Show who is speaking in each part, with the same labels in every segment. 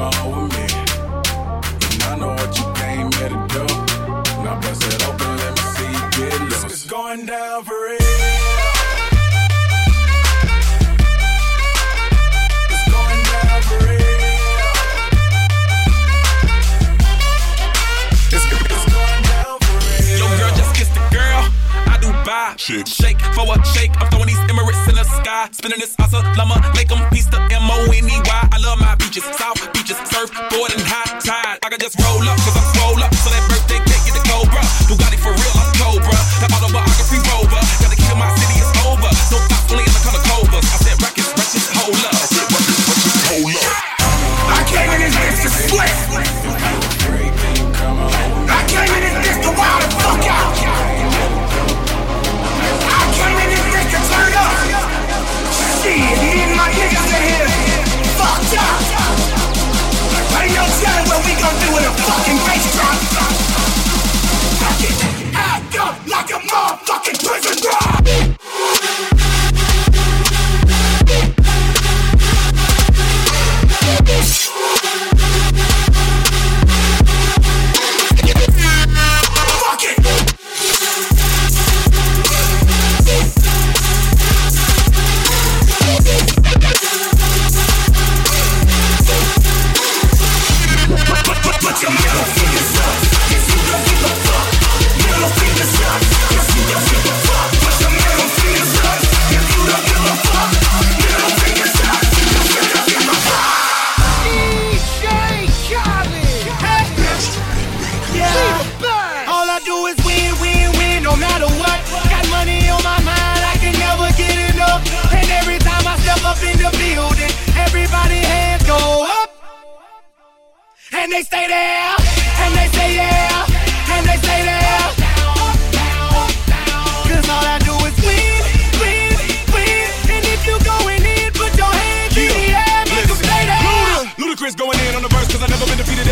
Speaker 1: coming home with. And I know what you came here to do. Now bust it open, let me see you get loose. It's going down for
Speaker 2: chick.
Speaker 3: Shake
Speaker 2: for a shake. I'm throwing these Emirates in the sky. Spinning this awesome llama. Make them piece the M O N E Y. I love my beaches, South beaches, surf, board, and high tide. I can just roll up, cause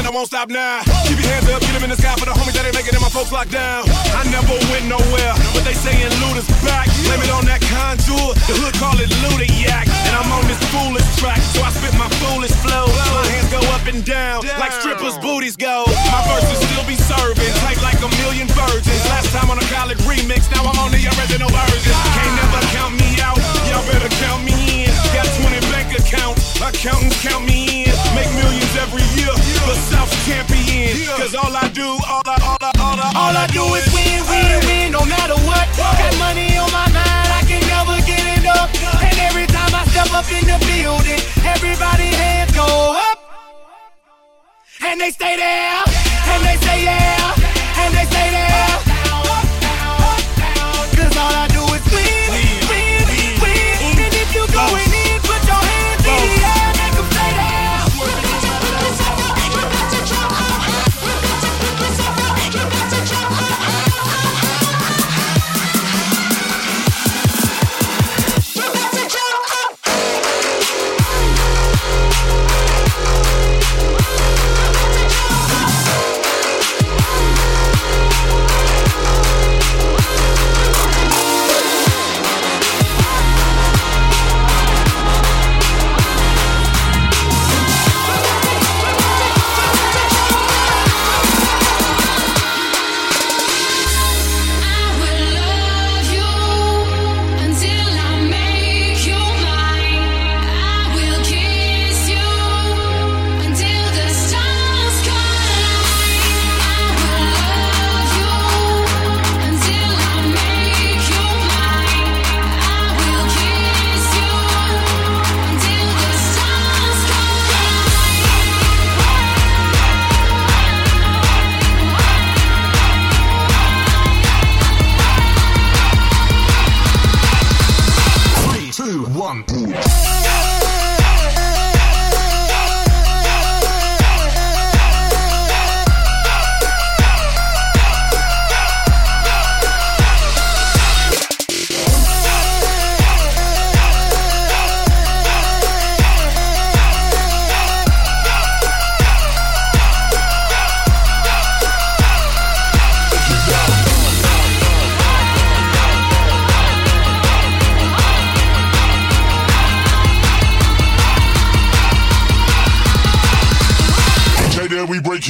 Speaker 2: I
Speaker 4: won't stop now. Keep your hands up, get them in the sky for the homies that ain't making it my folks locked down. I never went nowhere, but they saying loot is back. Blame it on that content. all I, all I, all I, all I
Speaker 5: do is win, win, win, no matter what. Got money on my mind, I can never get enough. And every time I step up in the building, everybody hands go up. And they stay there, and they stay there, and they stay there.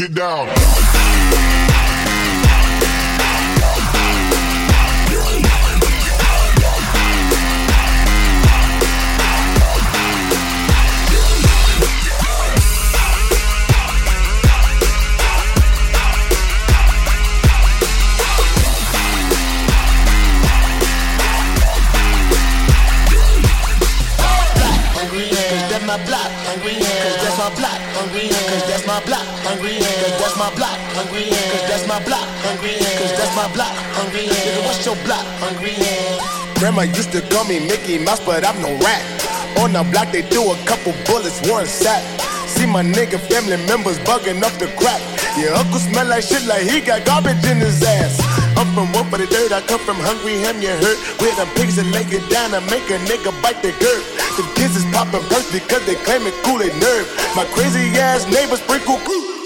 Speaker 6: It down.
Speaker 7: My block, hungry nigga, what's your block, hungry Grandma used to call me Mickey Mouse, but I'm no rat. On the block, they threw a couple bullets, one sack. See my nigga family members bugging up the crack. Your uncle smell like shit like he got garbage in his ass. I'm from work for the dirt, I come from hungry ham, you hurt. Where the pigs that lay it down and make a nigga bite the girth. The kids is popping perks because they claim it cool they nerve. My crazy ass neighbors sprinkle. Big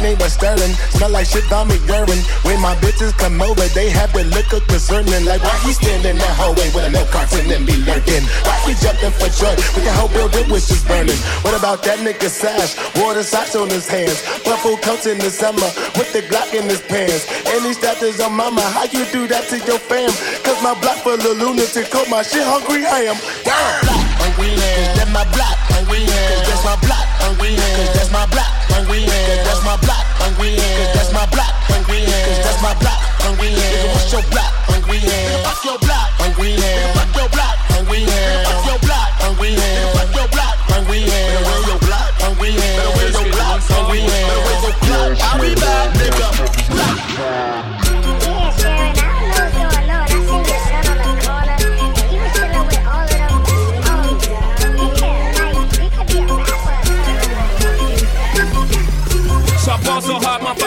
Speaker 7: name was Sterling, smell like shit me urine. When my bitches come over, they have the liquor concerning. Like, why he standing that hallway with a milk carton and be lurking? Why he jumping for joy with the whole building was just burning? What about that nigga Sash? Water socks on his hands, purple coats in the summer with the Glock in his pants. And he status on mama, how you do that to your fam? Cause my block full of lunatic, call my shit hungry ham. Damn! Hungry ham, that's my block, hungry ham. Cause that's my block, hungry ham. Cause that's my block, hungry ham. Cause that's my block, hungry ham. Cause that's my block, hungry ham. Cause that's my block, hungry ham. Nigga, what's your block, hungry ham? Fuck your block, hungry ham. Fuck your block, hungry. Fuck your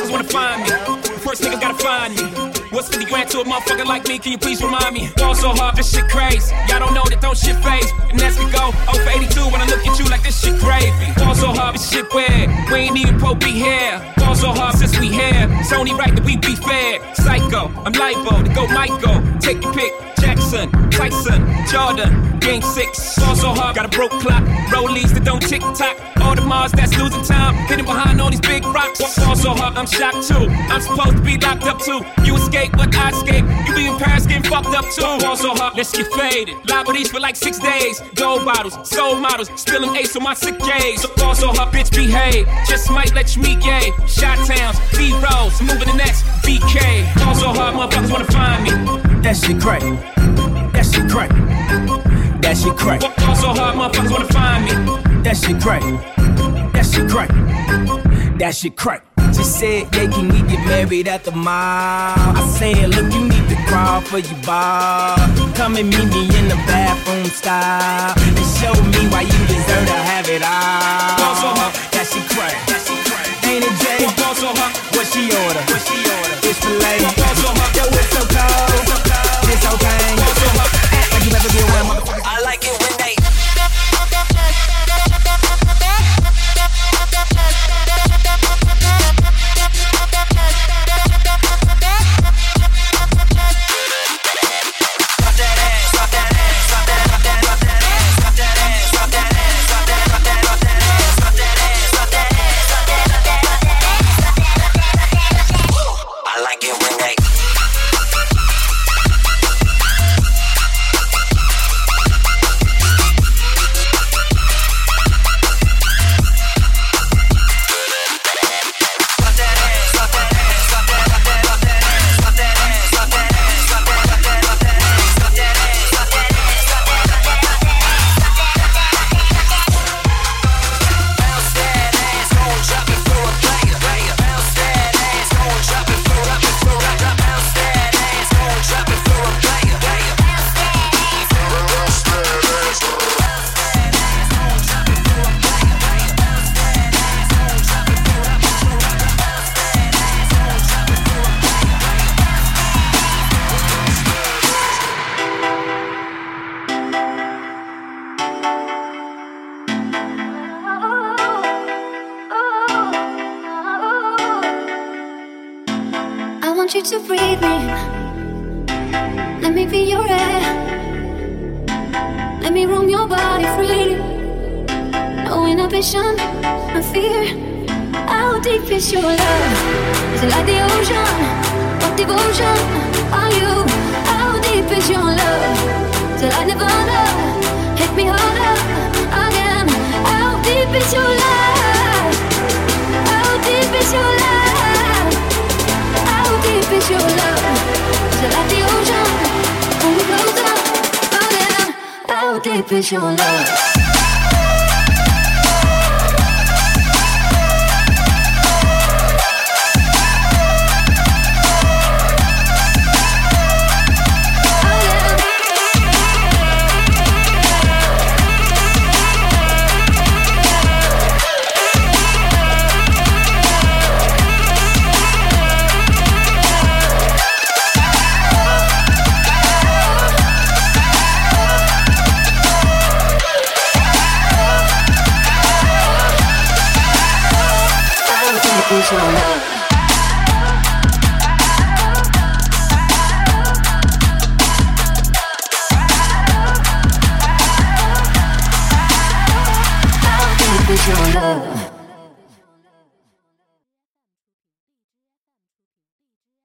Speaker 1: motherfuckers wanna find me. First nigga gotta find me. What's 50 grand to a motherfucker like me? Can you please remind me? Ball so hard, this shit crazy. Y'all don't know that don't shit phase. And as we go, oh, over 82 when I look at you like this shit crazy. Ball so hard, this shit weird. We ain't even pro be here. Ball so hard since we here. It's only right that we be fair. Psycho, I'm libo to go Michael. Take your pick. Jackson, Tyson, Jordan, Game 6. Ball so hard, got a broke clock. Rollies that don't tick tock. All the Mars that's losing time. Hidden behind all these big rocks. Ball so hard, I'm shocked too. I'm supposed to be locked up too. You escape, but I escape. You be in Paris getting fucked up too. Ball so hard, let's get faded. Liberties for like six days. Gold bottles, soul models, spilling ace on my sick days. So ball so hard, bitch, behave. Just might let you meet gay. Shot towns, B rolls, moving the next BK. Ball so hard, motherfuckers wanna find me.
Speaker 8: That shit crack. That shit crack. That shit crack.
Speaker 1: Ball so hard, motherfuckers wanna find me.
Speaker 8: That shit crack. That shit crack. That shit crack. She said, yeah, can we get married at the mall? I said, look, you need to crawl for your bar. Come and meet me in the bathroom style. And show me why you deserve to have it all.
Speaker 1: Ball so hard.
Speaker 8: That shit crack. That shit crack. Ain't it Jay?
Speaker 1: Ball so hard.
Speaker 8: What she order? What she order? Fish fillet.
Speaker 1: Ball so hard.
Speaker 8: Yo, it's so cold. It's okay. Act like you ever been one motherfucker.
Speaker 9: I like it when
Speaker 5: Let me roam your body freely. No inhibition, no fear. How deep is your love? Is it like the ocean? What devotion are you? How deep is your love? Is it like Nirvana? Hit me harder again. How deep is your love? How deep is your love? How deep is your love? Is it deep is your love? Is your love?